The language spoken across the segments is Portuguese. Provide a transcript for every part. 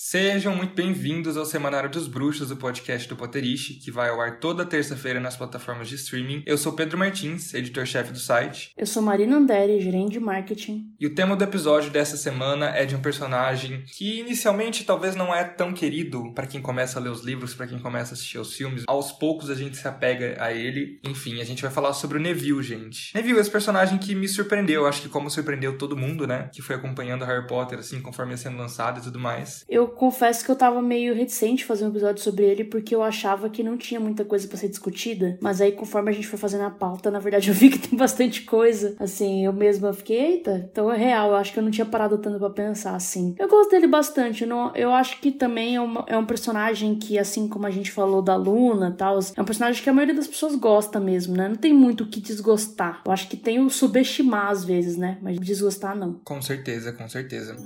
Sejam muito bem-vindos ao Semanário dos Bruxos, o podcast do Potterish, que vai ao ar toda terça-feira nas plataformas de streaming. Eu sou Pedro Martins, editor-chefe do site. Eu sou Marina Anderi, gerente de marketing. E o tema do episódio dessa semana é de um personagem que inicialmente talvez não é tão querido para quem começa a ler os livros, para quem começa a assistir os filmes. Aos poucos a gente se apega a ele. Enfim, a gente vai falar sobre o Neville, gente. Neville, esse personagem que me surpreendeu, acho que como surpreendeu todo mundo, né? Que foi acompanhando Harry Potter, assim, conforme ia sendo lançado e tudo mais. Eu confesso que eu tava meio reticente fazer um episódio sobre ele porque eu achava que não tinha muita coisa para ser discutida. Mas aí, conforme a gente foi fazendo a pauta, na verdade eu vi que tem bastante coisa. Assim, eu mesma fiquei, eita, então é real. Eu acho que eu não tinha parado tanto para pensar assim. Eu gosto dele bastante. Eu, não, eu acho que também é, uma, é um personagem que, assim como a gente falou da Luna tal, é um personagem que a maioria das pessoas gosta mesmo, né? Não tem muito o que desgostar. Eu acho que tem o subestimar às vezes, né? Mas desgostar não. Com certeza, com certeza.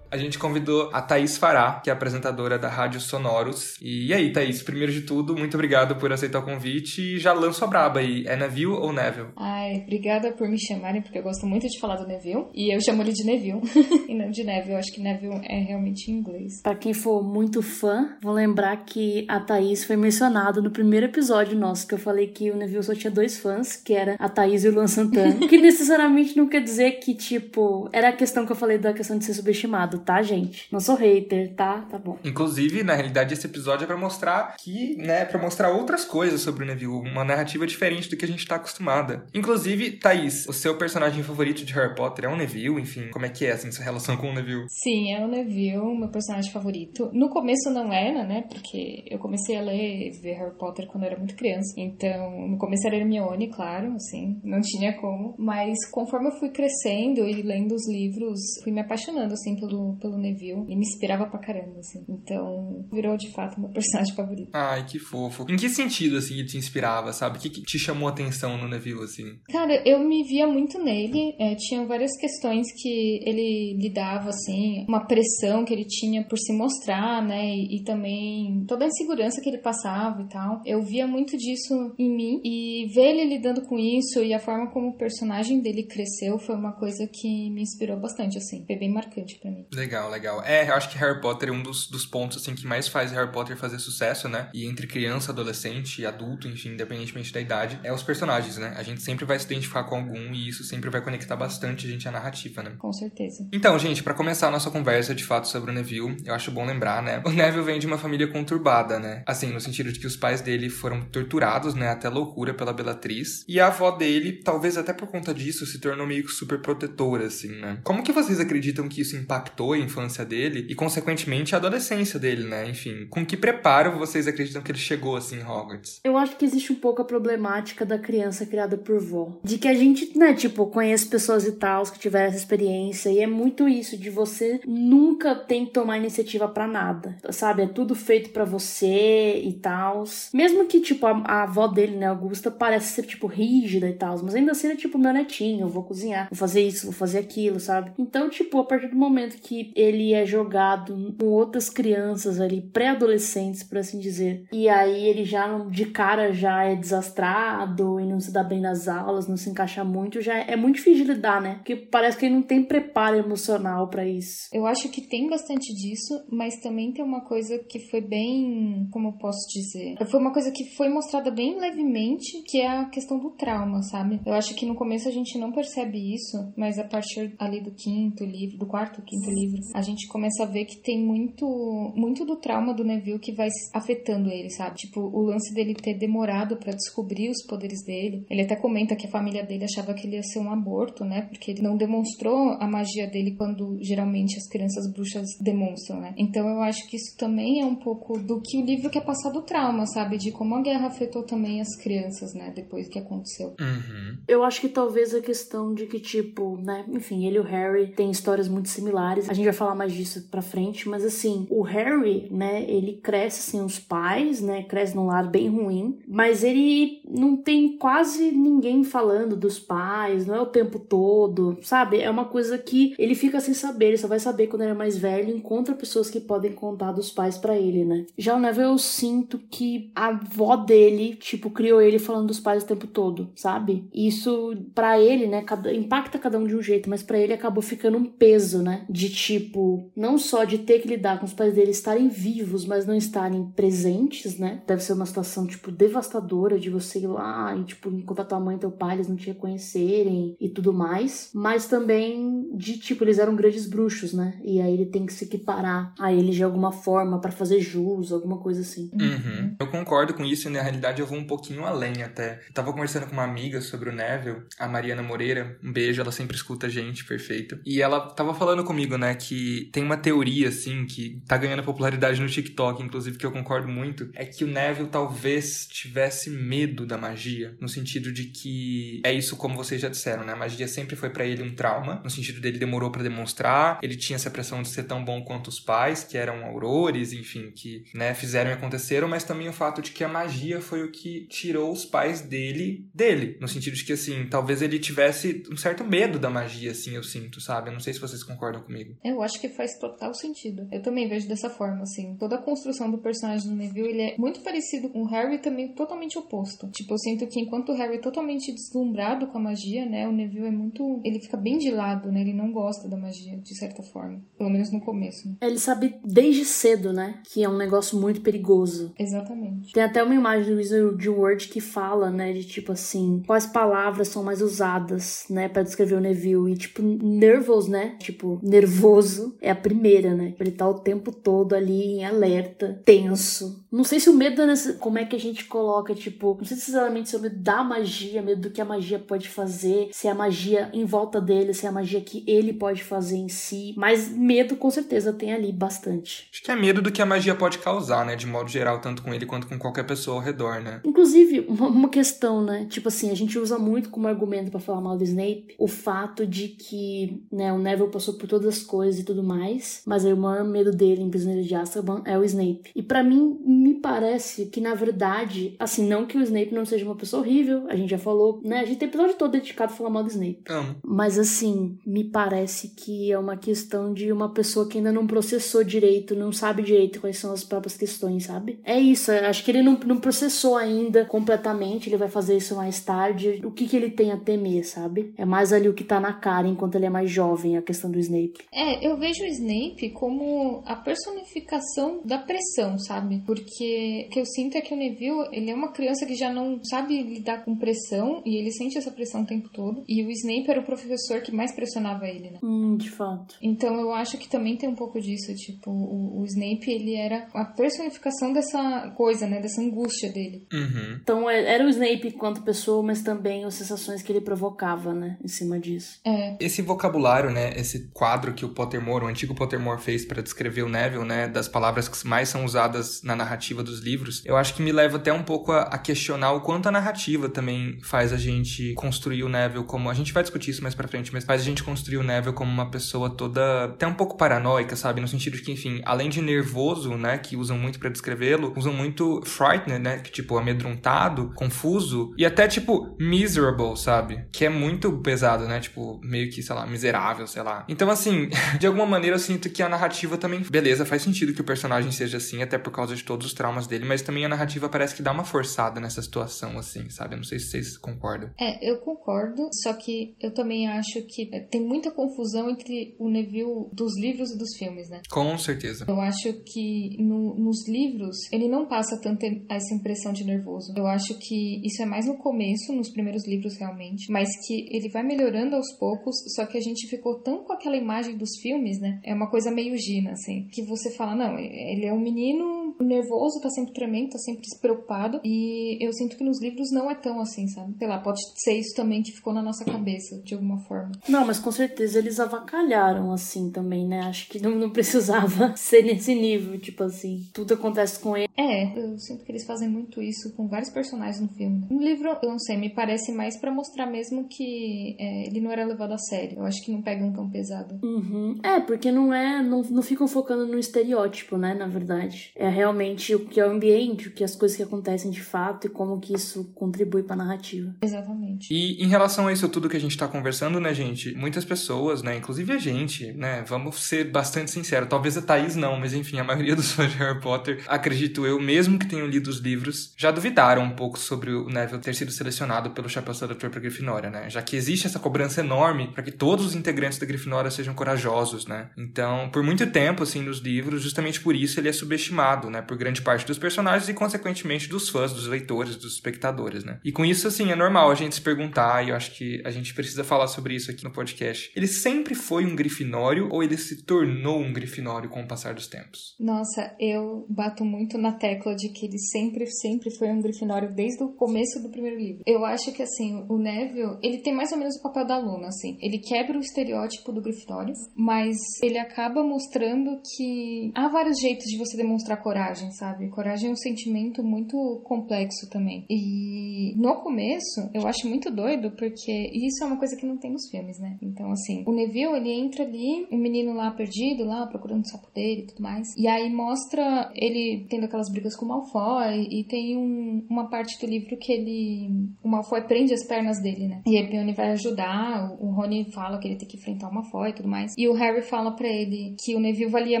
A gente convidou a Thaís Fará, que é apresentadora da Rádio Sonoros. E aí, Thaís, primeiro de tudo, muito obrigado por aceitar o convite e já lanço a braba aí. É Neville ou Neville? Ai, obrigada por me chamarem, porque eu gosto muito de falar do Neville. E eu chamo ele de Neville, e não de Neville. Eu acho que Neville é realmente em inglês. Pra quem for muito fã, vou lembrar que a Thaís foi mencionada no primeiro episódio nosso, que eu falei que o Neville só tinha dois fãs, que era a Thaís e o Luan Santana. que necessariamente não quer dizer que, tipo, era a questão que eu falei da questão de ser subestimado tá, gente? Não sou hater, tá? Tá bom. Inclusive, na realidade, esse episódio é pra mostrar que, né, pra mostrar outras coisas sobre o Neville, uma narrativa diferente do que a gente tá acostumada. Inclusive, Thaís, o seu personagem favorito de Harry Potter é o Neville? Enfim, como é que é, assim, sua relação com o Neville? Sim, é o Neville, meu personagem favorito. No começo não era, né, porque eu comecei a ler ver Harry Potter quando eu era muito criança. Então, no começo era Hermione, claro, assim, não tinha como. Mas conforme eu fui crescendo e lendo os livros, fui me apaixonando, assim, pelo pelo, Neville e me inspirava pra caramba, assim. Então, virou de fato meu personagem favorito. Ai, que fofo. Em que sentido, assim, ele te inspirava, sabe? O que, que te chamou a atenção no Neville, assim? Cara, eu me via muito nele. É, tinha várias questões que ele lidava, assim, uma pressão que ele tinha por se mostrar, né? E, e também toda a insegurança que ele passava e tal. Eu via muito disso em mim e ver ele lidando com isso e a forma como o personagem dele cresceu foi uma coisa que me inspirou bastante, assim. Foi bem marcante para mim. Legal, legal. É, eu acho que Harry Potter é um dos, dos pontos, assim, que mais faz Harry Potter fazer sucesso, né? E entre criança, adolescente, adulto, enfim, independentemente da idade, é os personagens, né? A gente sempre vai se identificar com algum e isso sempre vai conectar bastante a gente à narrativa, né? Com certeza. Então, gente, para começar a nossa conversa, de fato, sobre o Neville, eu acho bom lembrar, né? O Neville vem de uma família conturbada, né? Assim, no sentido de que os pais dele foram torturados, né? Até loucura pela Bellatriz. E a avó dele, talvez até por conta disso, se tornou meio que super protetora, assim, né? Como que vocês acreditam que isso impactou a infância dele e, consequentemente, a adolescência dele, né? Enfim, com que preparo vocês acreditam que ele chegou assim em Hogwarts? Eu acho que existe um pouco a problemática da criança criada por vó. De que a gente, né, tipo, conhece pessoas e tal que tiveram essa experiência e é muito isso, de você nunca tem que tomar iniciativa para nada, sabe? É tudo feito para você e tal. Mesmo que, tipo, a, a, avó dele, né, Augusta, parece ser, tipo, rígida e tal, mas ainda assim é, tipo, meu netinho, eu vou cozinhar, vou fazer isso, vou fazer aquilo, sabe? Então, tipo, a partir do momento que ele é jogado com outras crianças ali, pré-adolescentes, por assim dizer. E aí ele já de cara já é desastrado e não se dá bem nas aulas, não se encaixa muito, já é muito difícil de lidar, né? Porque parece que ele não tem preparo emocional para isso. Eu acho que tem bastante disso, mas também tem uma coisa que foi bem, como eu posso dizer, foi uma coisa que foi mostrada bem levemente, que é a questão do trauma, sabe? Eu acho que no começo a gente não percebe isso, mas a partir ali do quinto livro, do quarto, quinto livro livro, a gente começa a ver que tem muito, muito do trauma do Neville que vai afetando ele, sabe? Tipo, o lance dele ter demorado para descobrir os poderes dele. Ele até comenta que a família dele achava que ele ia ser um aborto, né? Porque ele não demonstrou a magia dele quando geralmente as crianças bruxas demonstram, né? Então eu acho que isso também é um pouco do que o livro quer passar do trauma, sabe? De como a guerra afetou também as crianças, né? Depois que aconteceu. Uhum. Eu acho que talvez a questão de que, tipo, né? Enfim, ele e o Harry têm histórias muito similares. A gente vai falar mais disso pra frente, mas assim, o Harry, né, ele cresce sem assim, os pais, né, cresce num lado bem ruim, mas ele não tem quase ninguém falando dos pais, não é o tempo todo, sabe? É uma coisa que ele fica sem saber, ele só vai saber quando ele é mais velho, encontra pessoas que podem contar dos pais para ele, né? Já o Neville eu sinto que a avó dele, tipo, criou ele falando dos pais o tempo todo, sabe? Isso para ele, né, impacta cada um de um jeito, mas para ele acabou ficando um peso, né? De tipo, não só de ter que lidar com os pais dele estarem vivos, mas não estarem presentes, né? Deve ser uma situação, tipo, devastadora de você ir lá e, tipo, encontrar tua mãe e teu pai, eles não te reconhecerem e tudo mais. Mas também de, tipo, eles eram grandes bruxos, né? E aí ele tem que se equiparar a eles de alguma forma para fazer jus, alguma coisa assim. Uhum. Eu concordo com isso e na realidade eu vou um pouquinho além até. Eu tava conversando com uma amiga sobre o Neville, a Mariana Moreira. Um beijo, ela sempre escuta a gente, perfeito. E ela tava falando comigo, né, que tem uma teoria, assim, que tá ganhando popularidade no TikTok, inclusive, que eu concordo muito, é que o Neville talvez tivesse medo da magia, no sentido de que é isso como vocês já disseram, né? A magia sempre foi para ele um trauma, no sentido dele demorou para demonstrar, ele tinha essa pressão de ser tão bom quanto os pais, que eram aurores, enfim, que, né, fizeram e aconteceram, mas também o fato de que a magia foi o que tirou os pais dele dele, no sentido de que assim, talvez ele tivesse um certo medo da magia, assim, eu sinto, sabe? Eu não sei se vocês concordam comigo. Eu acho que faz total sentido. Eu também vejo dessa forma, assim. Toda a construção do personagem do Neville, ele é muito parecido com o Harry também totalmente oposto. Tipo, eu sinto que enquanto o Harry é totalmente deslumbrado com a magia, né, o Neville é muito, ele fica bem de lado, né? Ele não gosta da magia de certa forma, pelo menos no começo. Né? Ele sabe desde cedo, né, que é um negócio muito perigoso. Exatamente. Tem até uma imagem do Wizard Word que fala, né, de tipo assim, quais palavras são mais usadas, né, para descrever o Neville e tipo nervous, né? Tipo, nervoso é a primeira, né? Ele tá o tempo todo ali em alerta, tenso. Não sei se o medo é nessa, como é que a gente coloca, tipo, não sei sinceramente se é o medo da magia, medo do que a magia pode fazer, se é a magia em volta dele, se é a magia que ele pode fazer em si, mas medo com certeza tem ali bastante. Acho que é medo do que a magia pode causar, né, de modo geral, tanto com ele quanto com qualquer pessoa ao redor, né? Inclusive, uma, uma questão, né? Tipo assim, a gente usa muito como argumento para falar mal do Snape o fato de que, né, o Neville passou por todas as coisas e tudo mais, mas aí o maior medo dele em Prisioneiro de Azkaban é o Snape. E para mim, me parece que, na verdade, assim, não que o Snape não seja uma pessoa horrível, a gente já falou, né? A gente tem episódio todo dedicado a falar mal do Snape. Amo. Mas assim, me parece que é uma questão de uma pessoa que ainda não processou direito, não sabe direito quais são as próprias questões, sabe? É isso, acho que ele não, não processou ainda completamente, ele vai fazer isso mais tarde. O que, que ele tem a temer, sabe? É mais ali o que tá na cara enquanto ele é mais jovem, a questão do Snape. É, eu vejo o Snape como a personificação da pressão, sabe? Porque o que eu sinto é que o Neville, ele é uma criança que já não sabe lidar com pressão e ele sente essa pressão o tempo todo. E o Snape era o professor que mais pressionava ele, né? Hum, de fato. Então eu acho que também tem um pouco disso, tipo, o, o Snape, ele era a personificação dessa coisa, né? Dessa angústia dele. Uhum. Então é, era o Snape enquanto pessoa, mas também as sensações que ele provocava, né? Em cima disso. É. Esse vocabulário, né, esse quadro que o Pottermore, o antigo Pottermore fez para descrever o Neville, né, das palavras que mais são usadas na narrativa dos livros, eu acho que me leva até um pouco a, a questionar o quanto a narrativa também faz a gente construir o Neville como a gente vai discutir isso mais para frente, mas faz a gente construir o Neville como uma pessoa toda até um pouco paranoica, sabe, no sentido de que, enfim, além de nervoso, né, que usam muito para descrevê-lo, usam muito frightened, né, que tipo amedrontado, confuso e até tipo miserable, sabe, que é muito pesado, né, tipo meio que, sei lá, miserável, sei lá. Então assim, de alguma maneira eu sinto que a narrativa também, beleza, faz sentido que o personagem seja assim, até por causa de todos os traumas dele, mas também a narrativa parece que dá uma forçada nessa situação, assim, sabe? Eu não sei se vocês concordam. É, eu concordo, só que eu também acho que tem muita confusão entre o Neville dos livros e dos filmes, né? Com certeza. Eu acho que no- nos livros ele não passa tanto essa impressão de nervoso. Eu acho que isso é mais no começo, nos primeiros livros realmente, mas que ele vai melhorando aos poucos, só que a gente ficou tão com aquela imagem dos filmes, né? É uma coisa meio Gina, assim, que você fala, não, ele é um menino nervoso, tá sempre tremendo, tá sempre preocupado, e eu sinto que nos livros não é tão assim, sabe? Sei lá, pode ser isso também que ficou na nossa cabeça, de alguma forma. Não, mas com certeza eles avacalharam assim também, né? Acho que não, não precisava ser nesse nível, tipo assim. Tudo acontece com ele. É, eu sinto que eles fazem muito isso com vários personagens no filme. No livro, eu não sei, me parece mais pra mostrar mesmo que é, ele não era levado a sério. Eu acho que não pegam tão pesado. Uhum. É, porque não é. Não, não ficam focando no estereótipo, né? Na verdade. É realmente o que é o ambiente, o que as coisas que acontecem de fato e como que isso contribui para a narrativa. Exatamente. E em relação a isso tudo que a gente tá conversando, né, gente? Muitas pessoas, né, inclusive a gente, né, vamos ser bastante sinceros. Talvez a Thaís não, mas enfim, a maioria dos fãs de Harry Potter, acredito eu, mesmo que tenham lido os livros, já duvidaram um pouco sobre o Neville ter sido selecionado pelo Chapéu Seletor para Grifinória, né? Já que existe essa cobrança enorme para que todos os integrantes da Grifinória sejam corajosos, né? Então, por muito tempo, assim, nos livros, justamente por isso ele é subestimado, né? Por grande parte dos personagens e, consequentemente, dos fãs, dos leitores, dos espectadores, né? E com isso, assim, é normal a gente se perguntar, e eu acho que a gente precisa falar sobre isso aqui no podcast. Ele sempre foi um grifinório ou ele se tornou um grifinório com o passar dos tempos? Nossa, eu bato muito na tecla de que ele sempre, sempre foi um grifinório desde o começo do primeiro livro. Eu acho que, assim, o Neville, ele tem mais ou menos o papel da Luna, assim. Ele quebra o estereótipo do grifinório, mas ele acaba mostrando que há vários jeitos de você demonstrar coragem, sabe? Coragem é um sentimento muito complexo também. E no começo, eu acho muito doido, porque isso é uma coisa que não tem nos filmes, né? Então, assim, o Neville, ele entra ali, um menino lá perdido, lá, procurando o sapo dele e tudo mais. E aí mostra ele tendo aquelas brigas com o Malfoy, e tem um, uma parte do livro que ele... O Malfoy prende as pernas dele, né? E a Hermione vai ajudar, o Rony fala que ele tem que enfrentar o Malfoy e tudo mais. E o Harry fala para ele que o Neville valia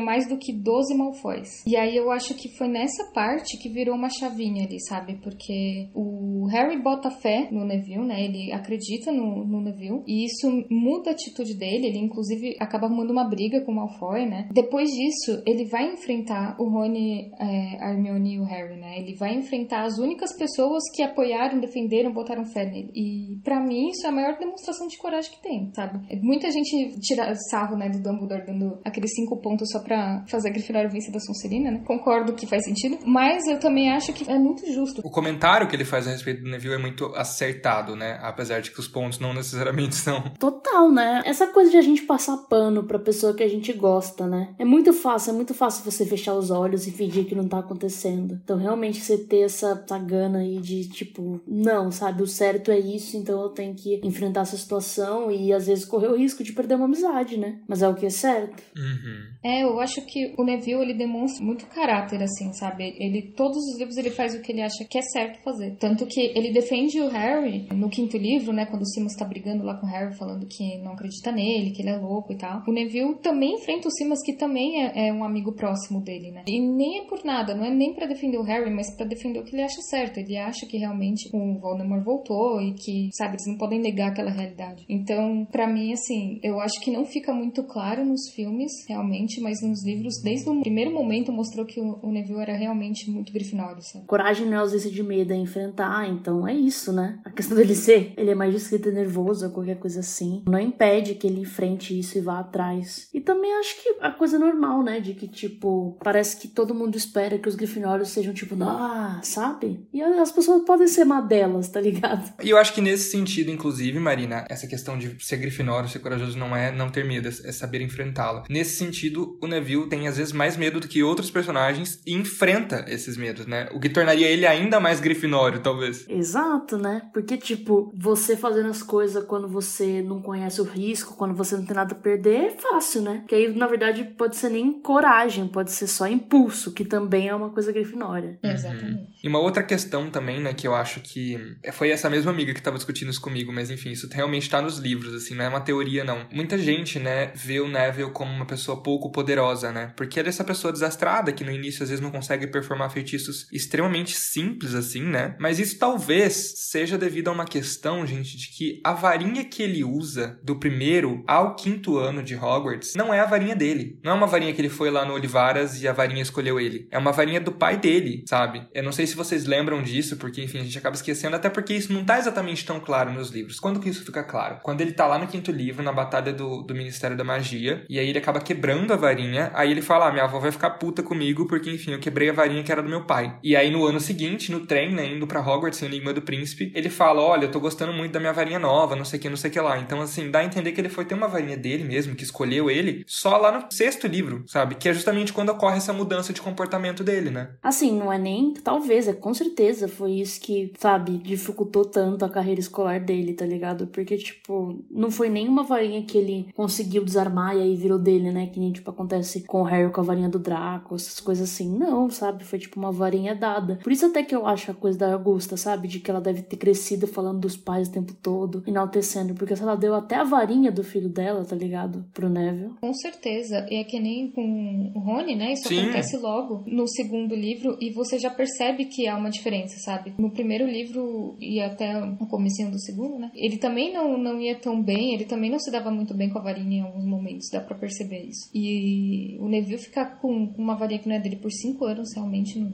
mais do que 12 Malfoys. E aí eu acho que foi nessa parte que virou uma chavinha ali, sabe? Porque o Harry bota fé no Neville, né? Ele acredita no, no Neville. E isso muda a atitude dele. Ele, inclusive, acaba arrumando uma briga com o Malfoy, né? Depois disso, ele vai enfrentar o Rony, é, a Hermione e o Harry, né? Ele vai enfrentar as únicas pessoas que apoiaram, defenderam, botaram fé nele. E para mim, isso é a maior demonstração de coragem que tem, sabe? Muita gente tira sarro, né, do Dumbledore dando aqueles cinco pontos só pra fazer a Grifinória vencer da Sonserina, né? Concordo que faz sentido, mas eu também acho que é muito justo. O comentário que ele faz a respeito do Neville é muito acertado, né? Apesar de que os pontos não necessariamente são. Total, né? Essa coisa de a gente passar pano pra pessoa que a gente gosta, né? É muito fácil, é muito fácil você fechar os olhos e fingir que não tá acontecendo. Então, realmente, você ter essa, essa gana aí de, tipo, não, sabe? O certo é isso, então eu tenho que enfrentar essa situação e às vezes correr o risco de perder uma amizade, né? Mas é o que é certo. Uhum. É, eu acho que o Neville, ele demonstra muito caráter, assim, sabe? Ele, todos os livros, ele faz o que ele acha que é certo fazer. Tanto que ele defende o Harry no quinto livro, né? Quando o Simas tá brigando lá com o Harry, falando que não acredita nele, que ele é louco e tal. O Neville também enfrenta o Simas, que também é, é um amigo próximo dele, né? E nem é por nada, não é nem para defender o Harry, mas para defender o que ele acha certo. Ele acha que realmente o Voldemort voltou e que, sabe, eles não podem negar aquela realidade. Então, para mim, assim, eu acho que não fica muito claro nos filmes, realmente, mas nos livros, desde o primeiro momento, mostrou que o Neville era realmente muito grifinório, sabe? Coragem não é ausência de medo, é enfrentar, então é isso, né? A questão dele ser, ele é mais discreto e nervoso ou qualquer coisa assim, não impede que ele enfrente isso e vá atrás. E também acho que a coisa normal, né? De que, tipo, parece que todo mundo espera que os grifinórios sejam, tipo, ah, sabe? E as pessoas podem ser má delas, tá ligado? E eu acho que nesse sentido, inclusive, Marina, essa questão de ser grifinório, ser corajoso, não é não ter medo, é saber enfrentá-la. Nesse sentido, o Neville tem às vezes mais medo do que outros personagens e enfrenta esses medos, né? O que tornaria ele ainda mais grifinório, talvez. Exato, né? Porque, tipo, você fazendo as coisas quando você não conhece o risco, quando você não tem nada a perder, é fácil, né? Que aí, na verdade, pode ser nem coragem, pode ser só impulso, que também é uma coisa grifinória. Uhum. Exatamente. E uma outra questão também, né, que eu acho que foi essa mesma amiga que tava discutindo isso comigo, mas enfim, isso realmente tá nos livros, assim, não é uma teoria, não. Muita gente, né, vê o Neville como uma pessoa pouco poderosa, né? Porque ele é essa pessoa desastrada que no início às vezes não consegue performar feitiços extremamente simples, assim, né? Mas isso talvez seja devido a uma questão, gente, de que a varinha que ele usa do primeiro ao quinto ano de Hogwarts não é a varinha dele. Não é uma varinha que ele foi lá no Olivaras e a varinha escolheu ele. É uma varinha do pai dele, sabe? Eu não sei se vocês lembram disso, porque, enfim, a gente acaba esquecendo, até porque isso não tá exatamente tão claro nos livros. Quando que isso fica claro? Quando ele tá lá no quinto livro, na batalha do, do Ministério da Magia, e aí ele acaba quebrando a varinha, aí ele fala, ah, minha avó vai ficar puta comigo, porque, enfim, eu quebrei a varinha que era do meu pai. E aí no ano seguinte, no trem, né, indo pra Hogwarts, assim, o Enigma do Príncipe, ele fala, olha, eu tô gostando muito da minha varinha nova, não sei o que, não sei o que lá. Então, assim, dá a entender que ele foi ter uma varinha dele mesmo, que escolheu ele, só lá no sexto livro, sabe? Que é justamente quando ocorre essa mudança de comportamento dele, né? Assim, não é nem, talvez, é com certeza foi isso que, sabe, dificultou tanto a carreira escolar dele, tá ligado? Porque, tipo, não foi nenhuma varinha que ele conseguiu desarmar e aí virou dele, né? Que nem, tipo, acontece com o Harry com a varinha do Draco, essas coisas assim. Não, sabe? Foi, tipo, uma varinha dada. Por isso até que eu acho a coisa da Augusta, sabe? De que ela deve ter crescido falando dos pais o tempo todo, enaltecendo. Porque se ela deu até a varinha do filho dela, tá ligado? Pro Neville. Com certeza. E é que nem com o Rony, né? Isso Sim. acontece logo no segundo livro e você já percebe que há uma diferença, sabe? No primeiro livro e até o comecinho do segundo, né? Ele também não, não ia tão bem, ele também não se dava muito bem com a varinha em alguns momentos, dá pra perceber isso. E o Neville ficar com com uma varinha que não é dele por cinco anos, realmente não.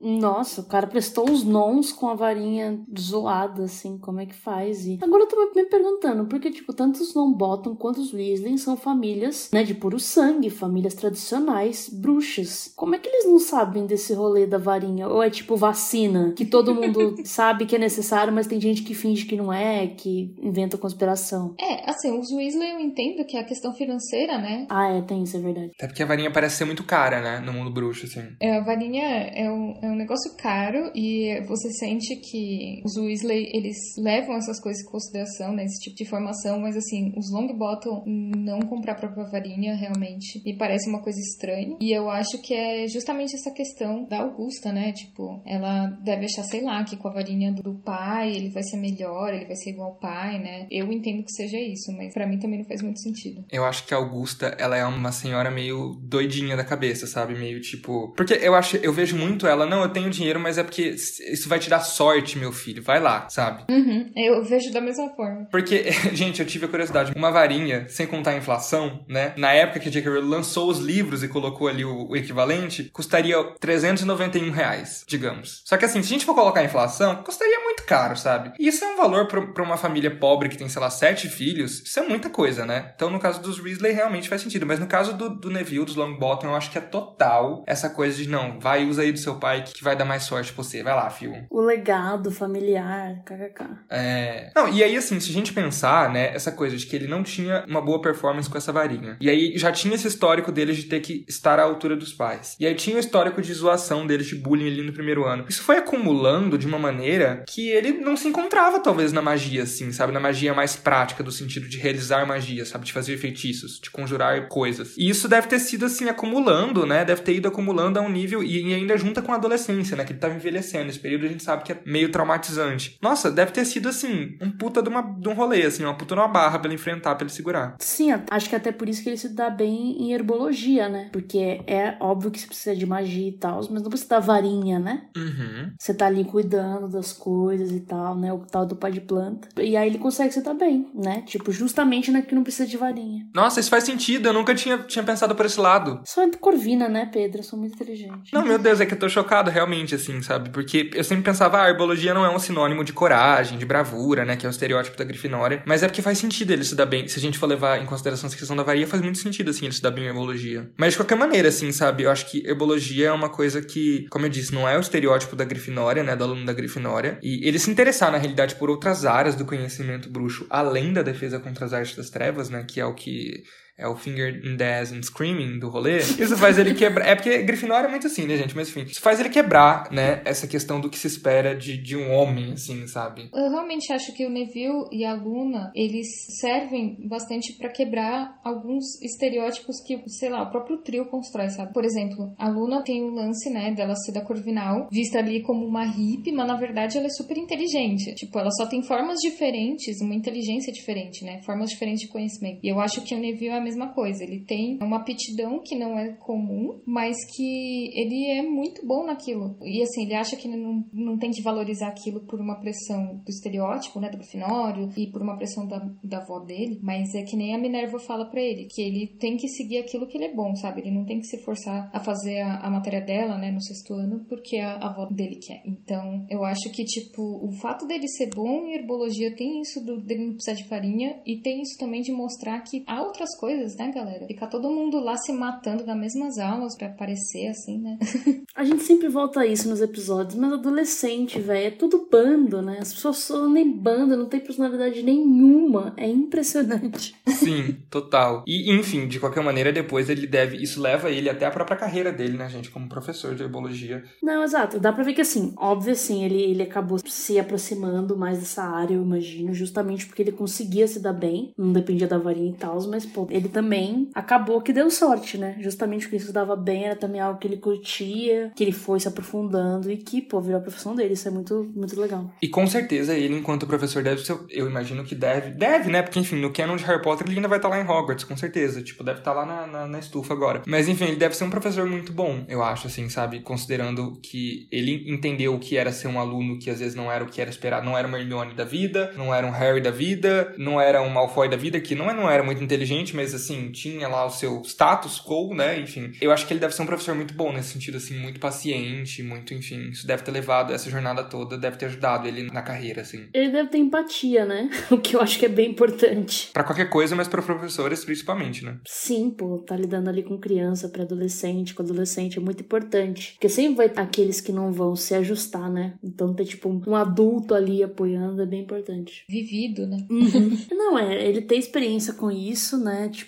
Nossa, o cara prestou uns nons com a varinha zoada, assim, como é que faz? E agora eu tô me perguntando, porque, tipo, tanto os Longbottom quanto os Weasley são famílias, né, de puro sangue, famílias tradicionais, bruxas. Como é que eles não sabem desse rolê da varinha? Ou é tipo vacina, que todo mundo sabe que é necessário, mas tem gente que finge que não é, que inventa conspiração? É, assim, os Weasley eu entendo que é a questão financeira, né? Ah, é, tem isso, é verdade. Até porque a varinha parece ser muito cara, né? No mundo bruxo, assim. É, a varinha é um, é um negócio caro e você sente que os Weasley, eles levam essas coisas em consideração, né? Esse tipo de informação, mas assim, os Longbottom não comprar a própria varinha, realmente, me parece uma coisa estranha. E eu acho que é justamente essa questão da Augusta, né? Tipo, ela deve achar, sei lá, que com a varinha do pai ele vai ser melhor, ele vai ser igual ao pai, né? Eu entendo que seja isso, mas pra mim também não faz muito sentido. Eu acho que a Augusta, ela é uma senhora meio doidinha da cabeça, sabe? Meio tipo. Porque eu acho, eu vejo muito ela, não, eu tenho dinheiro, mas é porque isso vai te dar sorte, meu filho. Vai lá, sabe? Uhum, eu vejo da mesma forma. Porque, gente, eu tive a curiosidade. Uma varinha, sem contar a inflação, né? Na época que a J.K. Rowling lançou os livros e colocou ali o, o equivalente, custaria 391 reais, digamos. Só que assim, se a gente for colocar a inflação, custaria muito caro, sabe? E isso é um valor pra, pra uma família pobre que tem, sei lá, sete filhos, isso é muita coisa, né? Então, no caso dos Weasley, realmente faz sentido. Mas no caso do, do Neville, dos Longbottom, eu acho que é total essa coisa de, não, vai, usa aí do seu pai que vai dar mais sorte pra você. Vai lá, fio. O legado familiar, kkk. É. Não, e aí, assim, se a gente pensar, né, essa coisa de que ele não tinha uma boa performance com essa varinha. E aí já tinha esse histórico dele de ter que estar à altura dos pais. E aí tinha o histórico de zoação dele, de bullying ali no primeiro ano. Isso foi acumulando de uma maneira que ele não se encontrava, talvez, na magia, assim, sabe? Na magia mais prática, do sentido de realizar magia, sabe? De fazer feitiços, de conjurar coisas. E isso deve ter sido, assim, acumulando, né? Deve ter ido acumulando a um nível, e ainda junta com a adolescência, né? Que ele tava envelhecendo. Esse período a gente sabe que é meio traumatizante. Nossa, deve ter sido, assim, um puta de, uma, de um rolê, assim, uma puta de uma barra pra ele enfrentar, pra ele segurar. Sim, acho que até por isso que ele se dá bem em herbologia, né? Porque é óbvio que você precisa de magia e tal, mas não precisa da varinha, né? Uhum. Você tá ali cuidando das coisas e tal, né? O tal do pai de planta. E aí ele consegue se dar bem, né? Tipo, justamente na que não precisa de varinha. Nossa, isso faz sentido. Eu nunca tinha, tinha pensado por esse lado. Só é corvina, né, Pedro? Eu sou muito inteligente. Não, meu Deus, é que eu tô chocado realmente, assim, sabe? Porque eu sempre pensava, ah, a herbologia não é um sinônimo de coragem, de bravura, né? Que é o estereótipo da Grifinória. Mas é porque faz sentido ele se dar bem. Se a gente for levar em consideração essa questão da varia, faz muito sentido, assim, ele se dar bem em herbologia. Mas de qualquer maneira, assim, sabe? Eu acho que herbologia é uma coisa que, como eu disse, não é o estereótipo da Grifinória, né? Do aluno da Grifinória. E ele se interessar, na realidade, por outras áreas do conhecimento bruxo, além da defesa contra as artes das trevas, né? Que é o que é o Finger in Death and Screaming do rolê, isso faz ele quebrar. É porque Grifinória é muito assim, né, gente? Mas enfim, isso faz ele quebrar, né, essa questão do que se espera de, de um homem, assim, sabe? Eu realmente acho que o Neville e a Luna, eles servem bastante para quebrar alguns estereótipos que, sei lá, o próprio trio constrói, sabe? Por exemplo, a Luna tem o lance, né, dela ser da Corvinal, vista ali como uma hippie, mas na verdade ela é super inteligente. Tipo, ela só tem formas diferentes, uma inteligência diferente, né? Formas diferentes de conhecimento. E eu acho que o Neville é mesma coisa. Ele tem uma aptidão que não é comum, mas que ele é muito bom naquilo. E assim, ele acha que não, não tem que valorizar aquilo por uma pressão do estereótipo, né, do Grifinório, e por uma pressão da, da avó dele, mas é que nem a Minerva fala para ele, que ele tem que seguir aquilo que ele é bom, sabe? Ele não tem que se forçar a fazer a, a matéria dela, né, no sexto ano, porque a, a avó dele quer. Então, eu acho que, tipo, o fato dele ser bom em herbologia tem isso do, dele não precisar de farinha, e tem isso também de mostrar que há outras coisas coisas, né, galera? Fica todo mundo lá se matando nas mesmas aulas para aparecer assim, né? a gente sempre volta a isso nos episódios, mas adolescente, velho, é tudo bando, né? As pessoas são nem bando, não tem personalidade nenhuma. É impressionante. Sim, total. E, enfim, de qualquer maneira, depois ele deve. Isso leva ele até a própria carreira dele, né, gente? Como professor de herbologia. Não, exato. Dá pra ver que, assim, óbvio, assim, ele, ele acabou se aproximando mais dessa área, eu imagino, justamente porque ele conseguia se dar bem. Não dependia da varinha e tal, mas, pô, ele também acabou que deu sorte, né? Justamente porque ele se dava bem, era também algo que ele curtia, que ele foi se aprofundando e que, pô, virou a profissão dele. Isso é muito, muito legal. E com certeza ele, enquanto professor, deve ser. Eu imagino que deve. Deve, né? Porque, enfim, no canon de Harry Potter ele ainda vai estar lá em Hogwarts, com certeza. Tipo, deve estar lá na, na, na estufa agora. Mas, enfim, ele deve ser um professor muito bom, eu acho, assim, sabe? Considerando que ele entendeu o que era ser um aluno que às vezes não era o que era esperado. Não era uma Hermione da vida, não era um Harry da vida, não era um Malfoy da vida, que não, é, não era muito inteligente, mas, assim, tinha lá o seu status quo, né? Enfim, eu acho que ele deve ser um professor muito bom nesse sentido, assim, muito paciente, muito, enfim. Isso deve ter levado essa jornada toda, deve ter ajudado ele na carreira, assim. Ele deve ter empatia, né? O que eu acho que é bem importante. Para qualquer coisa, mas para professores principalmente, né? Sim, pô, tá lidando ali com criança, para adolescente, com adolescente é muito importante. Porque sempre vai ter aqueles que não vão se ajustar, né? Então ter tipo um adulto ali apoiando é bem importante. Vivido, né? Uhum. não, é, ele ter experiência com isso, né? Tipo,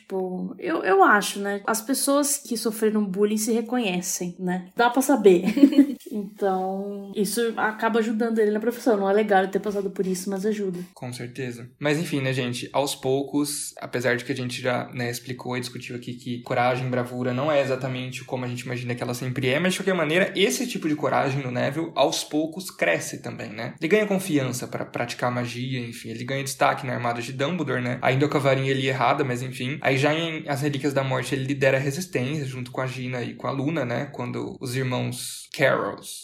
eu, eu acho, né? As pessoas que sofreram bullying se reconhecem, né? Dá para saber. então, isso acaba ajudando ele na profissão. Não é legal ter passado por isso, mas ajuda. Com certeza. Mas enfim, né, gente? Aos poucos, apesar de que a gente já né, explicou e discutiu aqui que coragem, bravura não é exatamente como a gente imagina que ela sempre é, mas de qualquer maneira, esse tipo de coragem no Neville, aos poucos, cresce também, né? Ele ganha confiança para praticar magia, enfim, ele ganha destaque na armada de Dumbledore, né? Ainda com a varinha ali errada, mas enfim. Aí já em As Relíquias da Morte, ele lidera a resistência junto com a Gina e com a Luna, né? Quando os irmãos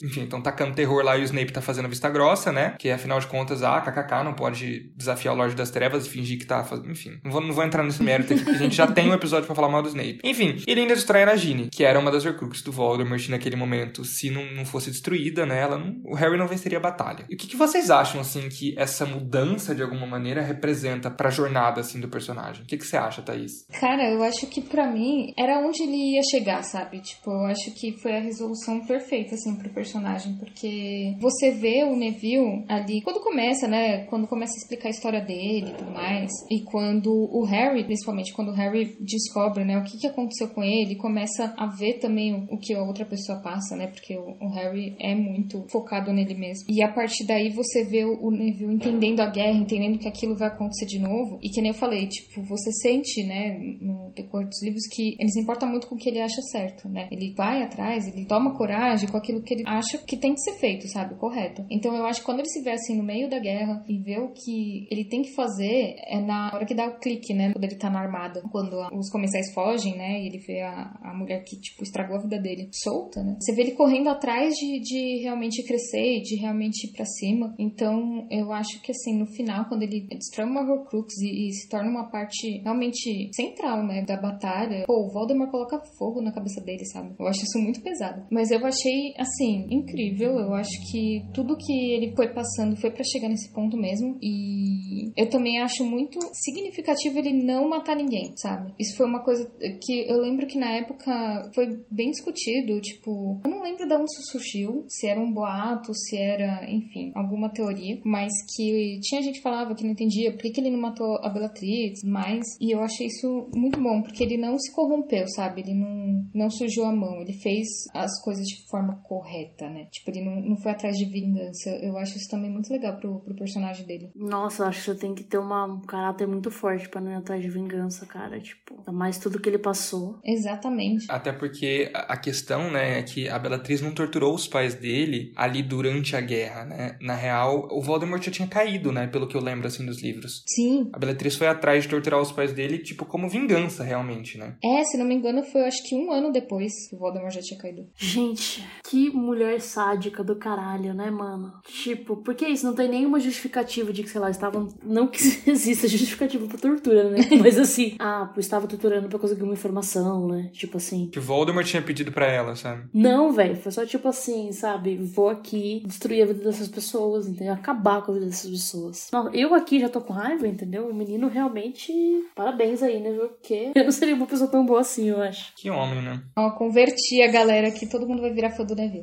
Enfim, estão tacando terror lá e o Snape tá fazendo vista grossa, né? Que afinal de contas, ah, kkk, não pode desafiar o Lorde das Trevas e fingir que tá fazendo. Enfim, não vou, não vou entrar nesse mérito aqui, porque a gente já tem um episódio para falar mal do Snape. Enfim, ele ainda destrói a Nagini, que era uma das Horcruxes do Voldemort naquele momento. Se não, não fosse destruída, né? Ela não, o Harry não venceria a batalha. E o que, que vocês acham, assim, que essa mudança, de alguma maneira, representa pra jornada, assim, do personagem? O que, que você acha, Thaís? Cara, eu acho que para mim era onde ele ia chegar, sabe? Tipo, eu acho que foi a resolução perfeita, assim, pro personagem, porque você vê o Neville ali, quando começa, né? Quando começa a explicar a história dele e tudo mais, e quando o Harry, principalmente quando o Harry descobre, né, o que, que aconteceu com ele, começa a ver também o, o que a outra pessoa passa, né? Porque o, o, Harry é muito focado nele mesmo. E a partir daí você vê o, o Neville entendendo a guerra, entendendo que aquilo vai acontecer de novo. E que nem eu falei, tipo, você sente, né, no decorrer dos livros que ele se importa muito com o que ele acha certo, né? Ele vai atrás, ele toma coragem com aquilo que ele acha que tem que ser feito, sabe? Correto. Então eu acho que quando ele se vê assim no meio da guerra e vê o que ele tem que fazer é na hora que dá o clique, né? Quando ele tá na armada. Quando os comensais fogem, né? E ele vê a, a mulher que, tipo, estragou a vida dele solta, né? Você vê ele correndo atrás de, de realmente crescer e de realmente ir pra cima. Então eu acho que assim, no final, quando ele destrói uma Horcrux e, e se torna uma parte realmente central, né? Da batalha, pô, o Voldemort coloca fogo na cabeça dele, sabe? Eu acho isso muito pesado. Mas eu achei, assim, incrível. Eu acho que tudo que ele foi passando foi para chegar nesse ponto mesmo. E eu também acho muito significativo ele não matar ninguém, sabe? Isso foi uma coisa que eu lembro que na época foi bem discutido. Tipo, eu não lembro de onde isso surgiu, se era um boato, se era, enfim, alguma teoria, mas que tinha gente que falava que não entendia por que, que ele não matou a Bellatrix, mais. E eu achei isso muito bom, porque ele não se corrompeu, sabe? Ele não, não sujou a mão, ele fez as coisas de forma correta, né? Tipo, ele não, não foi atrás de vingança. Eu acho isso também muito legal pro, pro personagem dele. Nossa, eu acho que você tem que ter uma, um caráter muito forte para não ir atrás de vingança, cara. Tipo, mais tudo que ele passou. Exatamente. Até porque a questão, né, é que a Bellatrix não torturou os pais dele ali durante a guerra, né? Na real, o Voldemort já tinha caído, né? Pelo que eu lembro, assim, dos livros. Sim. A Bellatrix foi atrás de torturar os pais dele, tipo, como vingança, realmente, né? É, se não me engano, foi acho que um ano depois que o Voldemort já tinha caído. Gente, que mulher sádica do caralho, né, mano? Tipo, porque isso não tem nenhuma justificativa de que, sei lá, estavam. Não que exista justificativa pra tortura, né? Mas assim, ah, estava torturando pra conseguir uma informação, né? Tipo assim. Que Voldemort tinha pedido pra ela, sabe? Não, velho, foi só tipo assim, sabe? Vou aqui destruir a vida dessas pessoas, entendeu? Acabar com a vida dessas pessoas. Não, eu aqui já tô com raiva, entendeu? O menino realmente. Parabéns aí, né? Porque eu não seria uma pessoa tão boa assim, eu acho. Que homem, né? Ó, converti a galera aqui, todo mundo vai virar fã do Neville.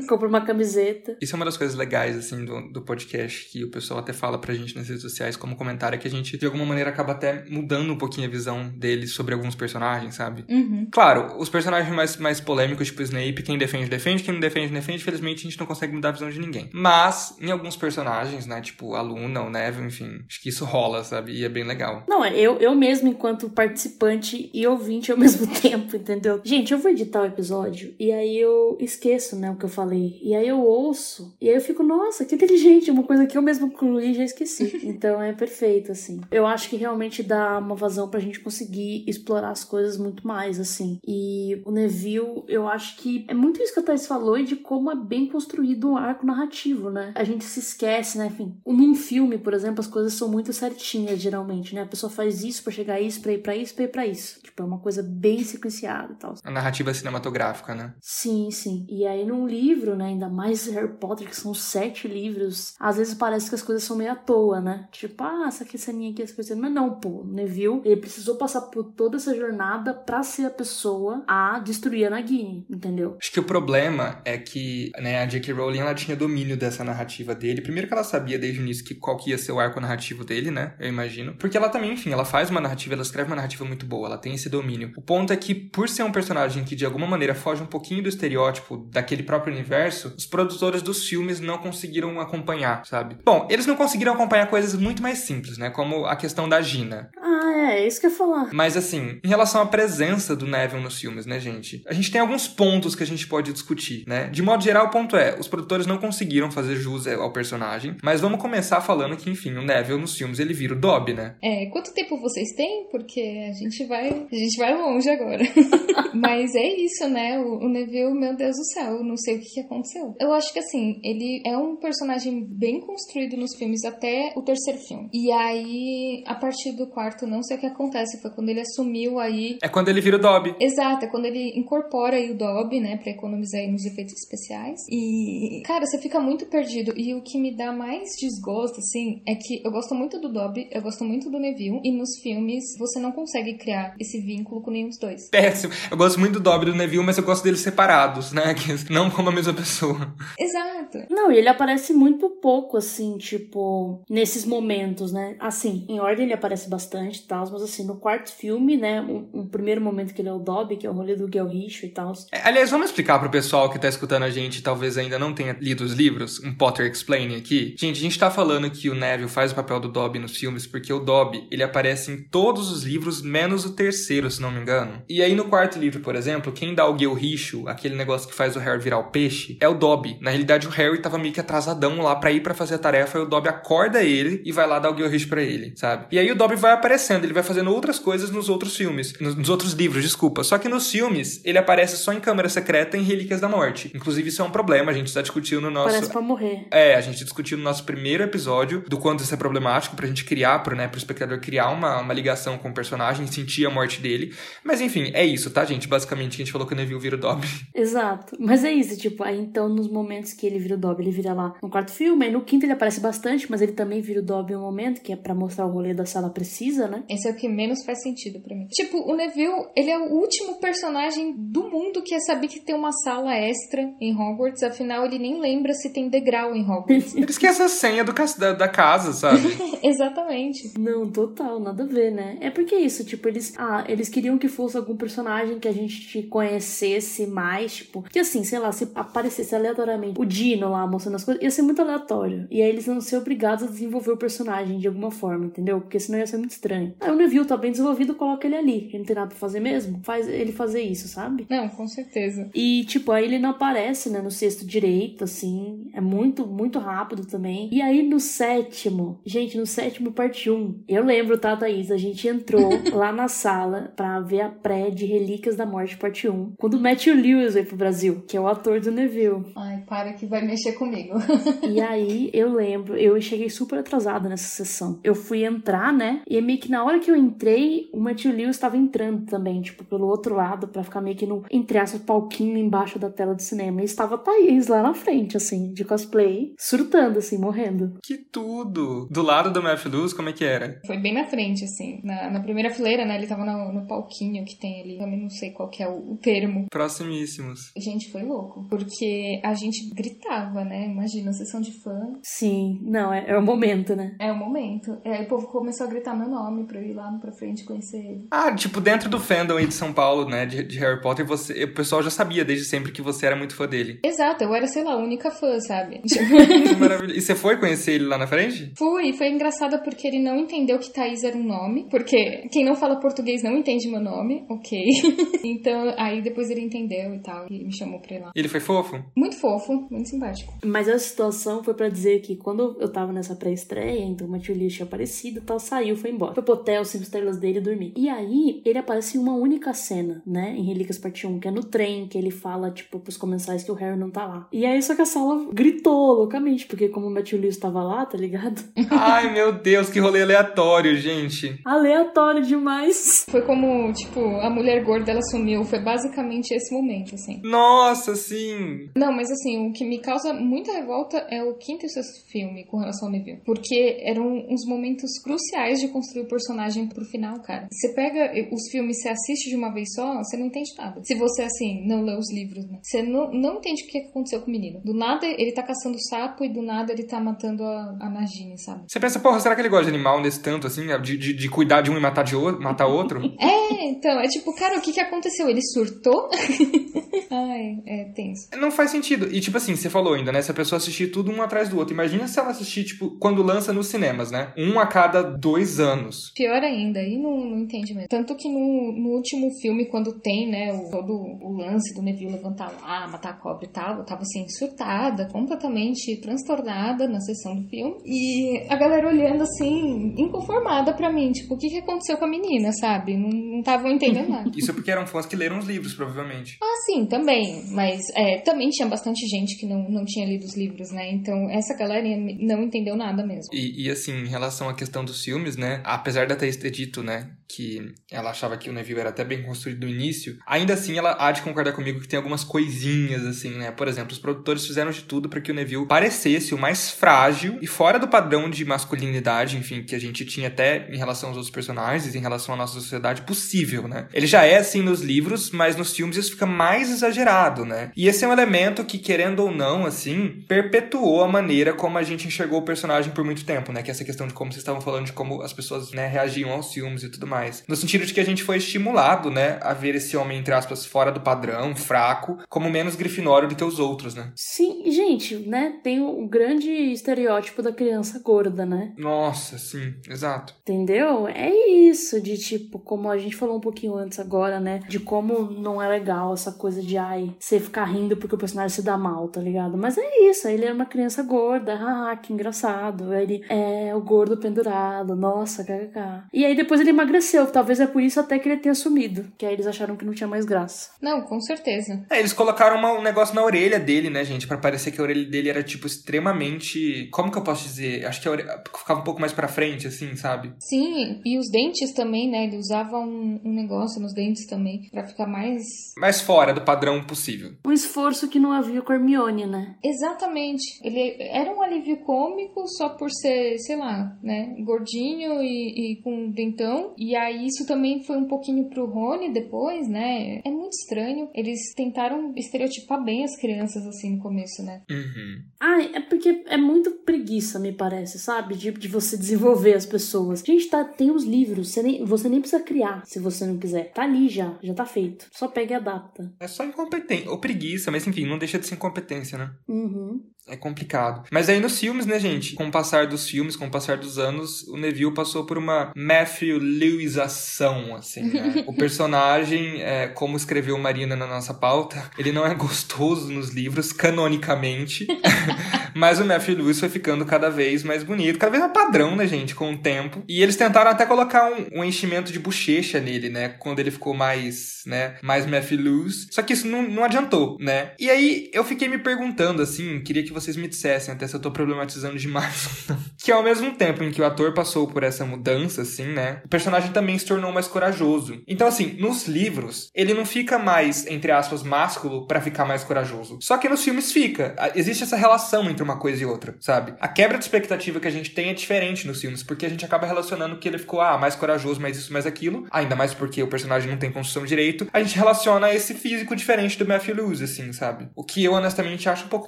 Compra uma camiseta. Isso é uma das coisas legais, assim, do, do podcast, que o pessoal até fala pra gente nas redes sociais como comentário, é que a gente, de alguma maneira, acaba até mudando um pouquinho a visão deles sobre alguns personagens, sabe? Uhum. Claro, os personagens mais, mais polêmicos, tipo Snape, quem defende, defende, quem não defende, defende. Infelizmente, a gente não consegue mudar a visão de ninguém. Mas, em alguns personagens, né, tipo a Luna, o Neville, enfim, acho que isso rola, sabe? E é bem legal. Não, eu, eu mesmo, enquanto participante e ouvinte ao mesmo tempo, entendeu? Gente, eu vou editar o episódio e aí eu esqueço, né, o que eu falei. E aí eu ouço e aí eu fico, nossa, que inteligente, uma coisa que eu mesmo incluí e já esqueci. Então é perfeito, assim. Eu acho que realmente dá uma vazão pra gente conseguir explorar as coisas muito mais, assim. E o Neville, eu acho que é muito isso que a Thais falou e de como é bem construído o arco narrativo, né? A gente se esquece, né? Enfim, num filme, por exemplo, as coisas são muito certinhas, geralmente, né? A pessoa faz isso pra chegar a isso, pra ir pra isso, pra ir pra isso. Tipo, é uma coisa bem sequenciada e tal. A narrativa cinematográfica, né? Sim, sim. E aí num livro, né? Ainda mais Harry Potter, que são sete livros, às vezes parece que as coisas são meio à toa, né? Tipo, ah, essa aqui, essa linha aqui, essa coisa. Mas não, pô. Neville, ele precisou passar por toda essa jornada pra ser a pessoa a destruir a Nagini, entendeu? Acho que o problema é que né, a J.K. Rowling ela tinha domínio dessa narrativa dele. Primeiro que ela sabia desde o início que qual que ia ser o arco narrativo dele, né? Eu imagino. Porque ela também, enfim, ela faz uma narrativa, ela escreve uma narrativa muito boa, ela tem esse domínio. O ponto é que, por ser um personagem que de alguma maneira foge um pouquinho do estereótipo daquele próprio universo, os produtores dos filmes não conseguiram acompanhar, sabe? Bom, eles não conseguiram acompanhar coisas muito mais simples, né? Como a questão da Gina. Ah, é, é isso que eu ia falar. Mas assim, em relação à presença do Neville nos filmes, né, gente? A gente tem alguns pontos que a gente pode discutir, né? De modo geral, o ponto é, os produtores não conseguiram fazer jus ao personagem, mas vamos começar falando que, enfim, o Neville nos filmes ele vira o Dobby, né? É, quanto tempo vocês têm? Porque a gente vai, a gente vai longe agora. Mas é isso, né? O, o Neville, meu Deus do céu, eu não sei o que, que aconteceu. Eu acho que assim, ele é um personagem bem construído nos filmes até o terceiro filme. E aí, a partir do quarto, não sei o que acontece, foi quando ele assumiu aí. É quando ele vira o Dobby. Exato, é quando ele incorpora aí o Dobby, né, pra economizar aí nos efeitos especiais. E, cara, você fica muito perdido. E o que me dá mais desgosto, assim, é que eu gosto muito do Dobby, eu gosto muito do Neville, e nos filmes você não consegue criar esse vínculo com nenhum dos dois. Péssimo. Eu gosto muito do Dobby e do Neville, mas eu gosto deles separados, né? Que não como a mesma pessoa. Exato. Não, e ele aparece muito pouco, assim, tipo, nesses momentos, né? Assim, em ordem ele aparece bastante e tal, mas assim, no quarto filme, né? Um primeiro momento que ele é o Dobby, que é o rolê do Gelricho e tal. É, aliás, vamos explicar pro pessoal que tá escutando a gente e talvez ainda não tenha lido os livros, um Potter Explain aqui. Gente, a gente tá falando que o Neville faz o papel do Dobby nos filmes porque o Dobby, ele aparece em todos os livros, menos o terceiro, se não me engano. E aí no quarto livro, por exemplo, quem dá o Gelricho, aquele negócio que faz o Harry virar o peixe, é o Dobby. Na realidade, o Harry tava meio que atrasadão lá pra ir pra fazer a tarefa e o Dobby acorda ele e vai lá dar o Gelricho pra ele, sabe? E aí o Dobby vai aparecendo, ele vai fazendo outras coisas nos outros filmes, nos, nos outros livros, desculpa. Só que nos filmes, ele aparece só em Câmara Secreta e em Relíquias da Morte. Inclusive, isso é um problema, a gente tá discutindo no nosso... Parece pra morrer. É, a gente discutiu no nosso primeiro episódio do quanto isso é problemático pra gente criar, pro, né, pro espectador criar uma, uma ligação com o personagem, sentir a morte dele. Mas enfim, é isso, tá, gente? Basicamente, a gente falou que o Neville vira o Dobby. Exato. Mas é isso, tipo, aí então nos momentos que ele vira o Dobby, ele vira lá no quarto filme, aí no quinto ele aparece bastante, mas ele também vira o Dobby em um momento, que é pra mostrar o rolê da sala precisa, né? Esse é o que menos faz sentido pra mim. Tipo, o Neville, ele é o último personagem do mundo que é saber que tem uma sala extra em Hogwarts, afinal ele nem lembra se tem degrau em Hogwarts. Ele esquece a senha do, da, da casa, sabe? Exatamente. Não, total, nada a ver, né? É porque isso, tipo, eles, ah, eles queriam que fosse algum personagem que a gente conhecesse mais, tipo, que assim, sei lá, se aparecesse aleatoriamente o Dino lá mostrando as coisas, ia ser muito aleatório. E aí eles iam ser obrigados a desenvolver o personagem de alguma forma, entendeu? Porque senão ia ser muito estranho. Ah, o Neville tá bem desenvolvido, coloca ele ali. Ele não tem nada pra fazer mesmo. Faz ele fazer isso, sabe? Não, com certeza. E, tipo, aí ele não aparece, né, no sexto direito, assim. É muito, muito rápido também. E aí no sétimo, gente, no sétimo, parte 1, eu lembro, tá, Thaís? A gente entrou lá na sala pra ver a pré de Relíquias da Morte, parte 1. Quando o Matthew Lewis veio pro Brasil, que é o ator do Neville. Ai, para que vai mexer comigo. e aí eu lembro, eu cheguei super atrasada nessa sessão. Eu fui entrar, né? E meio que na hora que eu entrei, o Matthew Lewis estava entrando também, tipo, pelo outro lado, para ficar meio que no, entre aspas, palquinho embaixo da tela do cinema. E estava a Thaís lá na frente, assim, de cosplay, surtando, assim, morrendo. Que tudo! Do lado do Matthew Lewis, como é que era? Foi bem na frente, assim. Na, na primeira fileira, né? Ele tava no, no, palquinho que tem ali. Também não sei qual que é o, o termo. Proximíssimos. Gente, foi louco. Porque a gente gritava, né? Imagina, sessão de fã. Sim, não, é, é o momento, né? É o momento. Aí o povo começou a gritar meu nome pra eu ir lá pra frente conhecer ele. Ah, tipo, dentro do fandom aí de São Paulo, né, de, de Harry Potter, você, o pessoal já sabia desde sempre que você era muito fã dele. Exato, eu era, sei lá, a única fã, sabe? que maravilha. E você foi conhecer ele lá na frente? Fui, foi engraçado porque ele não entendeu que Thaís era um nome, porque quem não fala português não entende meu nome, ok. então, aí depois ele entendeu e tal, e me chamou pra ir lá. E ele foi fofo? Muito fofo, muito simpático. Mas a situação foi para dizer que quando eu tava nessa pré-estreia, então Lee tinha aparecido e tal, saiu, foi embora. Foi pro hotel, cinco estrelas dele e dormir. E aí, ele aparece em uma única cena, né, em Relíquias Parte 1, que é no trem, que ele fala, tipo, pros comensais que o Harry não tá lá. E aí, só que a sala gritou loucamente, porque como o Matthew Lewis tava lá, tá ligado? Ai, meu Deus, que rolê aleatório, gente. Aleatório demais. Foi como, tipo, a mulher gorda, ela sumiu. Foi basicamente esse momento, assim. Nossa, sim. Não, mas assim, o que me causa muita revolta é o quinto e sexto filme com relação ao Neville. Porque eram uns momentos cruciais de construir o personagem pro final, cara. Você pega os filmes, você assiste de uma vez só, você não entende nada. Se você, assim, não lê os livros, né? Você não, não entende o que aconteceu com o menino. Do nada, ele tá caçando sapo e do nada ele tá matando a, a Nagini, sabe? Você pensa, porra, será que ele gosta de animal nesse tanto, assim? De, de, de cuidar de um e matar, de outro, matar outro? é, então, é tipo, cara, o que que aconteceu? Ele surtou? Ai, é tenso. Não faz sentido. E, tipo assim, você falou ainda, né? Se a pessoa assistir tudo um atrás do outro. Imagina se ela assistir, tipo, quando lança nos cinemas, né? Um a cada dois anos. Pior ainda, aí não, não entende mesmo. Tanto que no, no último filme, quando tem, né, o, todo o lance do Neville levantar lá, matar a cobra e tal, eu tava assim, surtada, completamente transtornada na sessão do filme. E a galera olhando assim, inconformada pra mim, tipo, o que, que aconteceu com a menina, sabe? Não estavam entendendo nada. Isso porque eram fãs que leram os livros, provavelmente. Ah, sim, também. Mas é, também tinha bastante gente que não, não tinha lido os livros, né? Então essa galera não entendeu nada mesmo. E, e assim, em relação à questão dos filmes, né? Apesar da Thaís ter dito, né? Que ela achava que o Neville era até bem construído no início, ainda assim ela há de concordar comigo que tem algumas coisinhas, assim, né? Por exemplo, os produtores fizeram de tudo para que o Neville parecesse o mais frágil e fora do padrão de masculinidade, enfim, que a gente tinha até em relação aos outros personagens, em relação à nossa sociedade possível, né? Ele já é assim nos livros, mas nos filmes isso fica mais exagerado, né? E esse é um elemento que, querendo ou não, assim, perpetuou a maneira como a gente enxergou o personagem por muito tempo, né? Que é essa questão de como vocês estavam falando de como as pessoas, né, reagiam aos filmes e tudo mais. No sentido de que a gente foi estimulado, né, a ver esse homem, entre aspas, fora do padrão, fraco, como menos grifinório do que os outros, né? Sim, gente, né? Tem o grande estereótipo da criança gorda, né? Nossa, sim, exato. Entendeu? É isso, de tipo, como a gente falou um pouquinho antes agora, né? De como não é legal essa coisa de, ai, você ficar rindo porque o personagem se dá mal, tá ligado? Mas é isso, ele era uma criança gorda, haha, que engraçado. Ele é o gordo pendurado, nossa, kkk. E aí depois ele emagreceu, talvez é por isso até que ele tenha sumido, que aí eles acharam que não tinha mais graça. Não, com certeza. É, eles colocaram uma, um negócio na orelha dele, né, gente, para parecer que a orelha dele era, tipo, extremamente. Como que eu posso dizer? Acho que a orelha ficava um pouco mais pra frente, assim, sabe? Sim, e os dentes também, né? Ele usava um, um negócio nos dentes também, para ficar mais. Mais fora do padrão possível. Um esforço que não havia com Hermione, né? Exatamente. Ele era um alívio cômico só por ser, sei lá, né? Gordinho e, e com dentão. E aí isso também foi um pouquinho pro Rony depois, né? É muito estranho. Eles tentaram estereotipar bem as crianças assim no começo, né? Uhum. Ah, é porque é muito preguiça, me parece, sabe? De, de você desenvolver as pessoas. Gente, tá, tem os livros, você nem, você nem precisa criar se você não quiser. Tá ali já, já tá feito. Só pega e adapta. É só incompetência. Ou preguiça, mas enfim, não deixa de ser incompetência, né? Uhum. É complicado. Mas aí nos filmes, né, gente? Com o passar dos filmes, com o passar dos anos, o Neville passou por uma Matthew Lewisação, assim, né? o personagem, é, como escreveu Marina na nossa pauta, ele não é gostoso nos livros, canonicamente. mas o Matthew Lewis foi ficando cada vez mais bonito, cada vez mais padrão, né, gente, com o tempo. E eles tentaram até colocar um, um enchimento de bochecha nele, né? Quando ele ficou mais, né, mais Matthew Lewis. Só que isso não, não adiantou, né? E aí eu fiquei me perguntando, assim, queria que vocês me dissessem até se eu tô problematizando demais. que ao mesmo tempo em que o ator passou por essa mudança, assim, né? O personagem também se tornou mais corajoso. Então, assim, nos livros, ele não fica mais, entre aspas, másculo para ficar mais corajoso. Só que nos filmes fica. Existe essa relação entre uma coisa e outra, sabe? A quebra de expectativa que a gente tem é diferente nos filmes, porque a gente acaba relacionando que ele ficou, ah, mais corajoso, mais isso, mais aquilo. Ainda mais porque o personagem não tem construção direito. A gente relaciona esse físico diferente do Matthew Lewis, assim, sabe? O que eu, honestamente, acho um pouco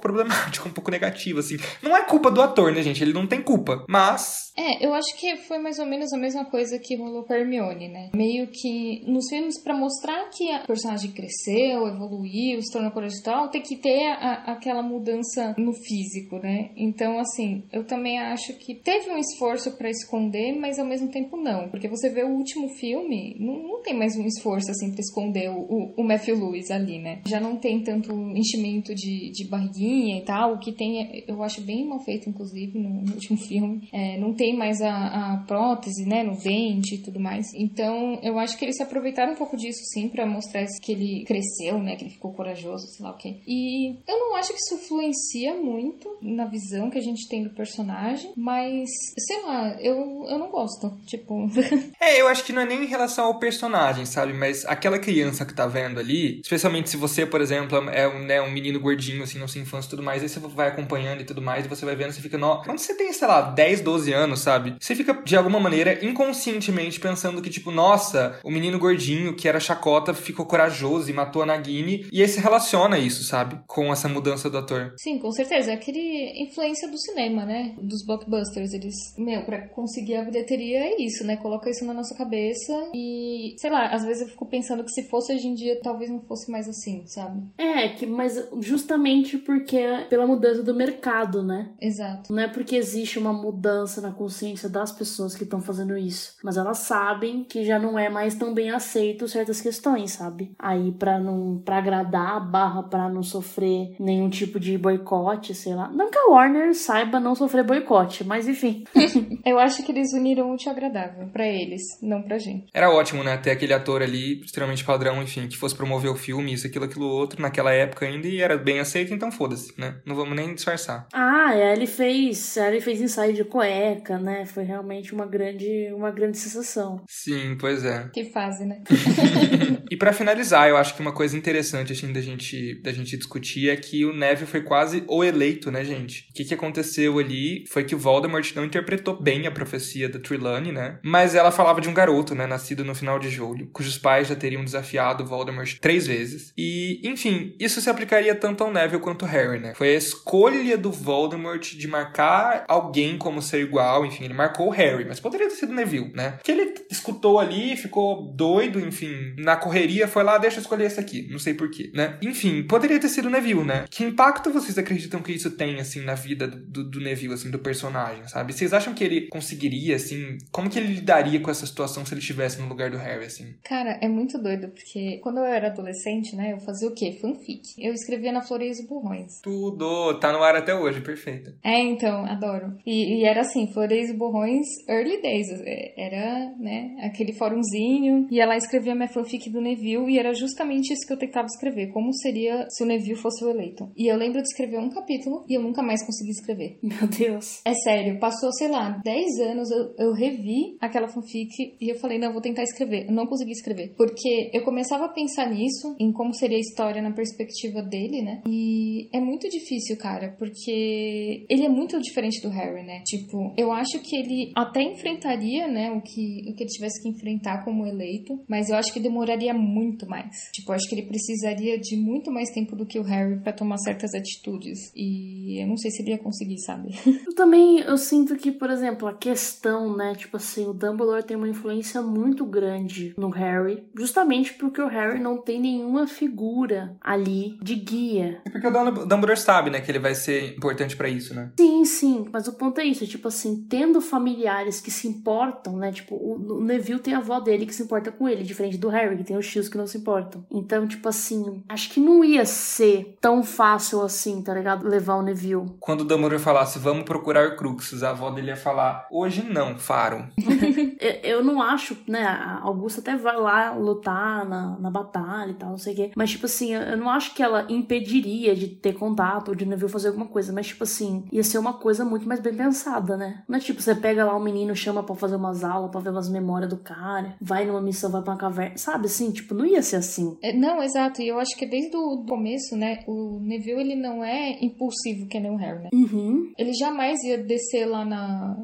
problemático, um pouco negativo, assim. Não é culpa do ator, né, gente? Ele não tem culpa. Mas. É, eu acho que foi mais ou menos a mesma coisa que rolou com a Hermione, né? Meio que nos filmes, para mostrar que a personagem cresceu, evoluiu, se tornou corajoso e tal, tem que ter a, aquela mudança no físico, né? Então, assim, eu também acho que teve um esforço para esconder, mas ao mesmo tempo não. Porque você vê o último filme, não, não tem mais um esforço, assim, pra esconder o, o, Matthew Lewis ali, né? Já não tem tanto enchimento de, de barriguinha e tal. O que tem, eu acho bem mal feito, inclusive, no, no último filme. É, não tem mais a, a, prótese, né, no dente e tudo mais. Então, eu acho que eles se aproveitaram um pouco disso, sim, para mostrar que ele cresceu, né, que ele ficou corajoso, sei lá o quê. E eu não acho que isso influencia muito na visão que a gente tem do personagem, mas, sei lá, eu, eu não gosto, tipo... é, eu acho que não é nem em relação ao personagem, sabe, mas aquela criança que tá vendo ali, especialmente se você, por exemplo, é um, né, um menino gordinho, assim, na sua infância e tudo mais, aí você vai acompanhando e tudo mais, e você vai vendo, você fica, no... quando você tem, sei lá, 10, 12 anos, sabe, você fica, de alguma maneira, inconscientemente pensando que, tipo, nossa, o menino gordinho que era chacota ficou corajoso e matou a Nagini, e aí você relaciona isso, sabe, com essa mudança do ator. Sim, com certeza, é aquele influência do cinema, né, dos blockbusters, eles, meu, pra conseguir a bilheteria é isso, né, coloca isso na nossa cabeça e, sei lá, às vezes eu fico pensando que se fosse hoje em dia, talvez não fosse mais assim, sabe? É, que, mas justamente porque é pela mudança do mercado, né? Exato. Não é porque existe uma mudança na consciência das pessoas que estão fazendo isso, mas elas sabem que já não é mais tão bem aceito certas questões, sabe? Aí para não para agradar, barra para não sofrer nenhum tipo de boicote, sei lá. Não que a Warner saiba não sofrer boicote, mas enfim. Eu acho que eles uniram o útil agradável para eles, não pra gente. Era ótimo, né, ter aquele ator ali extremamente padrão, enfim, que fosse promover o filme, isso, aquilo, aquilo outro, naquela época ainda e era bem aceito, então foda-se, né? Não vamos nem disfarçar. Ah, é, ele fez, ele fez ensaio de cueca, né? Foi realmente uma grande, uma grande sensação. Sim, pois é. Que fase, né? e para finalizar, eu acho que uma coisa interessante assim da gente da gente discutir é que o Neville foi quase o eleito, né, gente? O que que aconteceu ali foi que o Voldemort não interpretou bem a profecia da Trelawney, né? Mas ela falava de um garoto, né, nascido no final de julho, cujos pais já teriam desafiado o Voldemort três vezes. E, enfim, isso se aplicaria tanto ao Neville quanto ao Harry, né? Foi a escolha do Voldemort de marcar alguém como ser igual, enfim, ele marcou o Harry, mas poderia ter sido o Neville, né? Que ele escutou ali, ficou doido, enfim, na correria, foi lá, deixa eu escolher esse aqui, não sei porquê, né? Enfim, poderia ter sido o Neville, né? Que impacto vocês acreditam que isso tem, assim, na vida do, do Neville, assim, do personagem, sabe? Vocês acham que ele conseguiria, assim, como que ele lidaria com essa situação se ele estivesse no lugar do Harry, assim? Cara, é muito doido, porque quando eu era adolescente, né, eu fazia o quê? Fanfic. Eu escrevia na Flores e Borrões. Tudo! Tá no ar até hoje, perfeito. É, então, adoro. E, e era assim, Flores e Borrões early days. É, era, né, aquele fórumzinho. Ia lá escrevia minha fanfic do Neville e era justamente isso que eu tentava escrever. Como seria se o Neville fosse o eleito. E eu lembro de escrever um capítulo e eu nunca mais consegui escrever. Meu Deus. É sério, passou, sei lá, 10 anos, eu, eu revi aquela fanfic e eu falei, não, eu vou tentar escrever. Eu não consegui escrever. Porque eu começava a pensar nisso, em como seria a história na perspectiva dele, né? E é muito difícil, cara, porque ele é muito diferente do Harry, né? Tipo, eu acho que ele até enfrentaria, né, o que, o que ele tivesse que enfrentar como eleito, mas eu acho que demoraria muito mais. Tipo, eu acho que ele precisaria de muito mais tempo do que o Harry para tomar certas atitudes. E eu não sei se ele ia conseguir, sabe? Eu também eu sinto que, por exemplo, a questão, né, tipo assim, o Dumbledore tem uma influência muito grande no Harry, justamente porque o Harry não tem nenhuma figura ali de guia. É porque o Dumbledore sabe, né, que ele vai ser importante para isso, né? Sim, sim, mas o ponto é isso, tipo assim, tendo familiares que se importam, né, tipo, o Neville tem a avó dele que se importa com ele, diferente do Harry, que tem os tios que não se importam. Então, tipo assim, acho que não ia ser tão fácil assim, tá ligado? Levar o Neville. Quando o Dumbledore falasse, vamos procurar Cruxes, a avó dele ia falar, hoje não, Faro. eu não acho, né, a Augusta até vai lá lutar na, na batalha e tal, não sei o quê, mas, tipo assim, eu não acho que ela impediria de ter contato ou de Neville fazer alguma coisa, mas, tipo assim, ia ser uma coisa muito mais bem pensada, né? Não é tipo, você pega lá um menino, chama para fazer umas aulas, pra ver umas memórias do cara, vai numa missão, vai pra uma caverna, sabe assim? Tipo, não ia ser assim. É, não, exato, e eu acho que desde o começo, né, o Neville, ele não é impulsivo que nem o Harry, né? Uhum. Ele jamais ia descer lá na,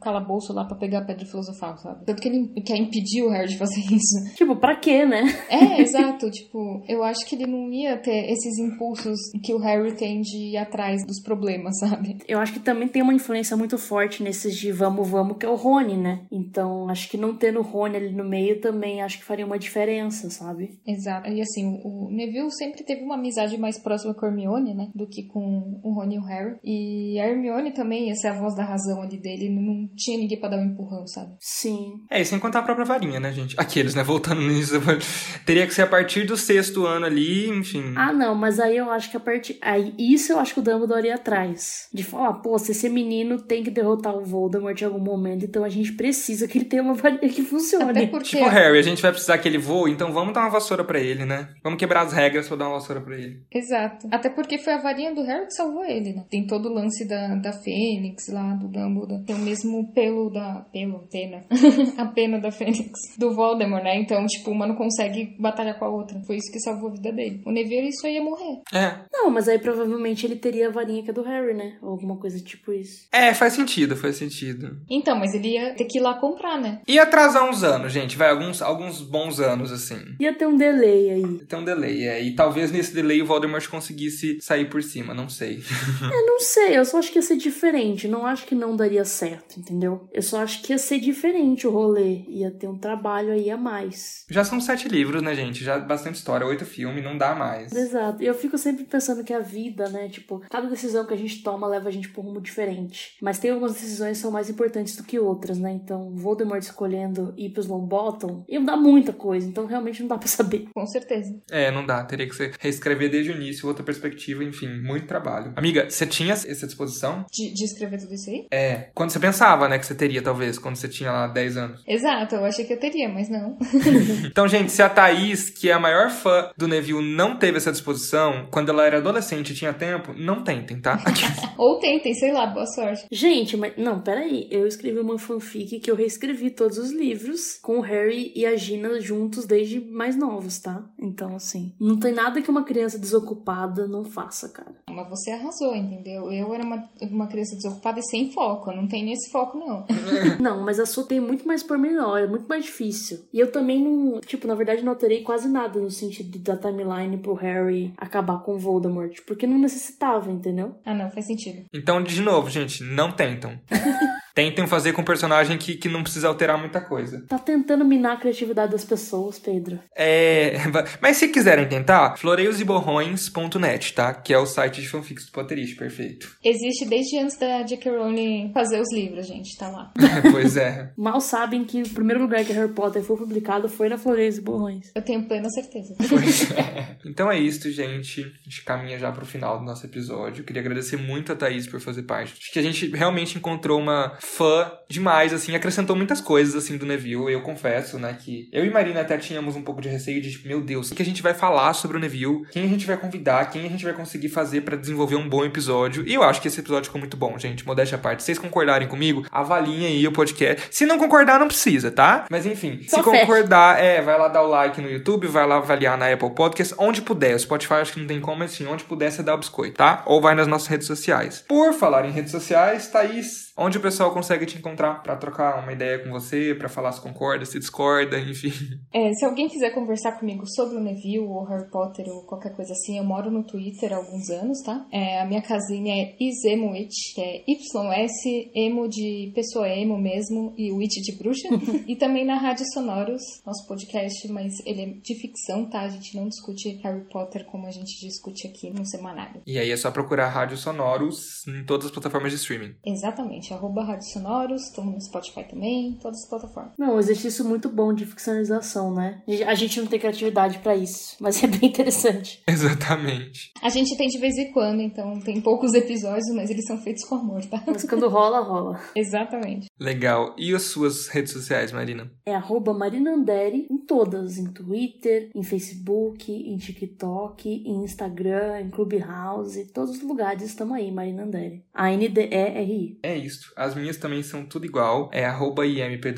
calabouço lá pra pegar a pedra filosofal, sabe? Tanto que ele quer impedir o Harry de fazer isso. Tipo, pra quê, né? É, exato, tipo, eu acho que ele não ia ter esses impulsos que o Harry tem de ir atrás dos problemas, sabe? Eu acho que também tem uma influência muito forte nesses de vamos, vamos, que é o Rony, né? Então, acho que não tendo o Rony ali no meio também acho que faria uma diferença, sabe? Exato. E assim, o Neville sempre teve uma amizade mais próxima com a Hermione, né? Do que com o Rony e o Harry. E a Hermione também ia ser a voz da razão ali dele. Não tinha ninguém pra dar um empurrão, sabe? Sim. É, e sem contar a própria varinha, né, gente? Aqueles, né? Voltando nisso. Teria que ser a partir do sexto ano ali, enfim. Ah, não, mas aí eu acho que a partir. Aí, isso eu acho que o Dumbledore ia atrás. De falar, pô, se esse menino tem que derrotar o Voldemort em algum momento, então a gente precisa que ele tenha uma varinha que funcione. Até porque... Tipo, Harry, a gente vai precisar que ele voe, então vamos dar uma vassoura para ele, né? Vamos quebrar as regras pra dar uma vassoura para ele. Exato. Até porque foi a varinha do Harry que salvou ele, né? Tem todo o lance da, da Fênix lá, do Dumbledore. Tem o mesmo pelo da... Pelo, pena. a pena da Fênix. Do Voldemort, né? Então, tipo, uma não consegue batalhar com a outra. Foi isso que salvou a vida dele. O Neville isso ia morrer. É. Não, mas aí provavelmente ele teria a varinha que é do Harry, né? Ou alguma coisa tipo isso. É, faz sentido, faz sentido. Então, mas ele ia ter que ir lá comprar, né? Ia atrasar uns anos, gente. Vai, alguns, alguns bons anos, assim. Ia ter um delay aí. Tem um delay, é. E talvez nesse delay o Voldemort conseguisse sair por cima, não sei. Eu não sei, eu só acho que ia ser diferente. Não acho que não daria certo, entendeu? Eu só acho que ia ser diferente o rolê. Ia ter um trabalho aí a mais. Já são sete livros, né, gente? Já bastante história, oito filmes, não dá mais. Exato. E eu fico sempre pensando que a vida, né? Tipo, cada decisão que a gente toma leva a gente por um rumo diferente. Mas tem algumas decisões que são mais importantes do que outras, né? Então, Voldemort escolhendo ir pros Longbottom ia mudar muita coisa. Então, realmente não dá pra saber. Com certeza. É, não dá. Teria que ser reescrever desde o início, outra perspectiva, enfim, muito trabalho. Amiga, você tinha essa disposição? De, de escrever tudo isso aí? É. Quando você pensava, né, que você teria, talvez, quando você tinha lá 10 anos. Exato, eu achei que eu teria, mas não. então, gente, se a Thaís, que é a maior fã do Neville, não teve essa disposição, quando ela era adolescente e tinha tempo, não tentem, tá? Ou tentem, sei lá, boa sorte. Gente, mas não, peraí. Eu escrevi uma fanfic que eu reescrevi todos os livros com o Harry e a Gina juntos desde mais novos, tá? Então, assim, não tem nada que uma criança desocupada não faça, cara. Mas você arrasou, entendeu? Eu era uma, uma criança desocupada e sem foco. Não tenho esse foco, não. não, mas a sua tem muito mais pormenor, é muito mais difícil. E eu também não, tipo, na verdade não alterei quase nada no sentido da timeline pro Harry acabar com o Voldemort, porque não necessitava, entendeu? Ah, não, faz sentido. Então, de novo, gente, não tentam. Tentem fazer com um personagem que, que não precisa alterar muita coisa. Tá tentando minar a criatividade das pessoas, Pedro. É. Mas se quiserem tentar, floreiosborrões.net, tá? Que é o site de fanfics do Potterish, perfeito. Existe desde antes da J.K. Rowling fazer os livros, gente, tá lá. pois é. Mal sabem que o primeiro lugar que Harry Potter foi publicado foi na Floreios e Borrões. Eu tenho plena certeza. Pois é. Então é isso, gente. A gente caminha já pro final do nosso episódio. Eu queria agradecer muito a Thaís por fazer parte. Acho que a gente realmente encontrou uma fã demais, assim, acrescentou muitas coisas, assim, do Neville. Eu confesso, né, que eu e Marina até tínhamos um pouco de receio de, tipo, meu Deus, o que a gente vai falar sobre o Neville? Quem a gente vai convidar? Quem a gente vai conseguir fazer para desenvolver um bom episódio? E eu acho que esse episódio ficou muito bom, gente. Modéstia à parte. Se vocês concordarem comigo, avaliem aí o podcast. Se não concordar, não precisa, tá? Mas enfim, Só se concordar, é, vai lá dar o like no YouTube, vai lá avaliar na Apple Podcast, onde puder. O Spotify acho que não tem como, mas assim, onde puder você dá o biscoito, tá? Ou vai nas nossas redes sociais. Por falar em redes sociais, Thaís, Onde o pessoal consegue te encontrar para trocar uma ideia com você, para falar se concorda, se discorda, enfim. É, se alguém quiser conversar comigo sobre o Neville ou Harry Potter ou qualquer coisa assim, eu moro no Twitter há alguns anos, tá? É, a minha casinha é Isemoit, que é YS, emo de pessoa emo mesmo e witch de bruxa. e também na Rádio Sonoros, nosso podcast, mas ele é de ficção, tá? A gente não discute Harry Potter como a gente discute aqui no semanário. E aí é só procurar Rádio Sonoros em todas as plataformas de streaming. Exatamente, arroba Rádio Sonoros, estamos no Spotify também, todas as plataformas. Não, um exercício muito bom de ficcionalização, né? A gente não tem criatividade para isso, mas é bem interessante. Exatamente. A gente tem de vez em quando, então tem poucos episódios, mas eles são feitos com amor, tá? Mas quando rola, rola. Exatamente. Legal. E as suas redes sociais, Marina? É arroba Marinandere em todas, em Twitter, em Facebook, em TikTok, em Instagram, em Clubhouse, todos os lugares estamos aí, Marinandere. A-N-D-E-R-I. É isso. As minhas também são tudo igual. É arroba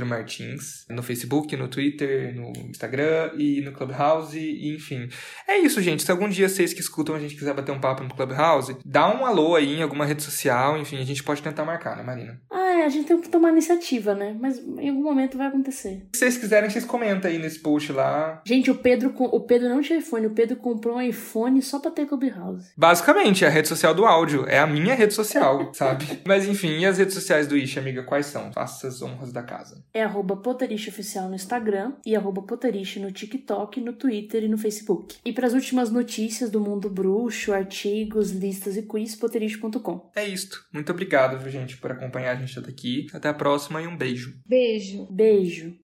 Martins. No Facebook, no Twitter, no Instagram e no Clubhouse, e, enfim. É isso, gente. Se algum dia vocês que escutam a gente quiser bater um papo no Clubhouse, dá um alô aí em alguma rede social, enfim, a gente pode tentar marcar, né, Marina? Ah, é, a gente tem que tomar iniciativa, né? Mas em algum momento vai acontecer. Se vocês quiserem, vocês comentam aí nesse post lá. Gente, o Pedro, o Pedro não tinha iPhone, o Pedro comprou um iPhone só pra ter Clubhouse. Basicamente, é a rede social do áudio. É a minha rede social, sabe? Mas enfim, e as redes sociais do Ishi, amiga, quais são? Faça as honras da casa. É arroba Oficial no Instagram e arroba no TikTok, no Twitter e no Facebook. E para as últimas notícias do mundo bruxo, artigos, listas e quiz, poteriche.com. É isto. Muito obrigado, viu, gente, por acompanhar a gente até aqui. Até a próxima e um beijo. Beijo. Beijo.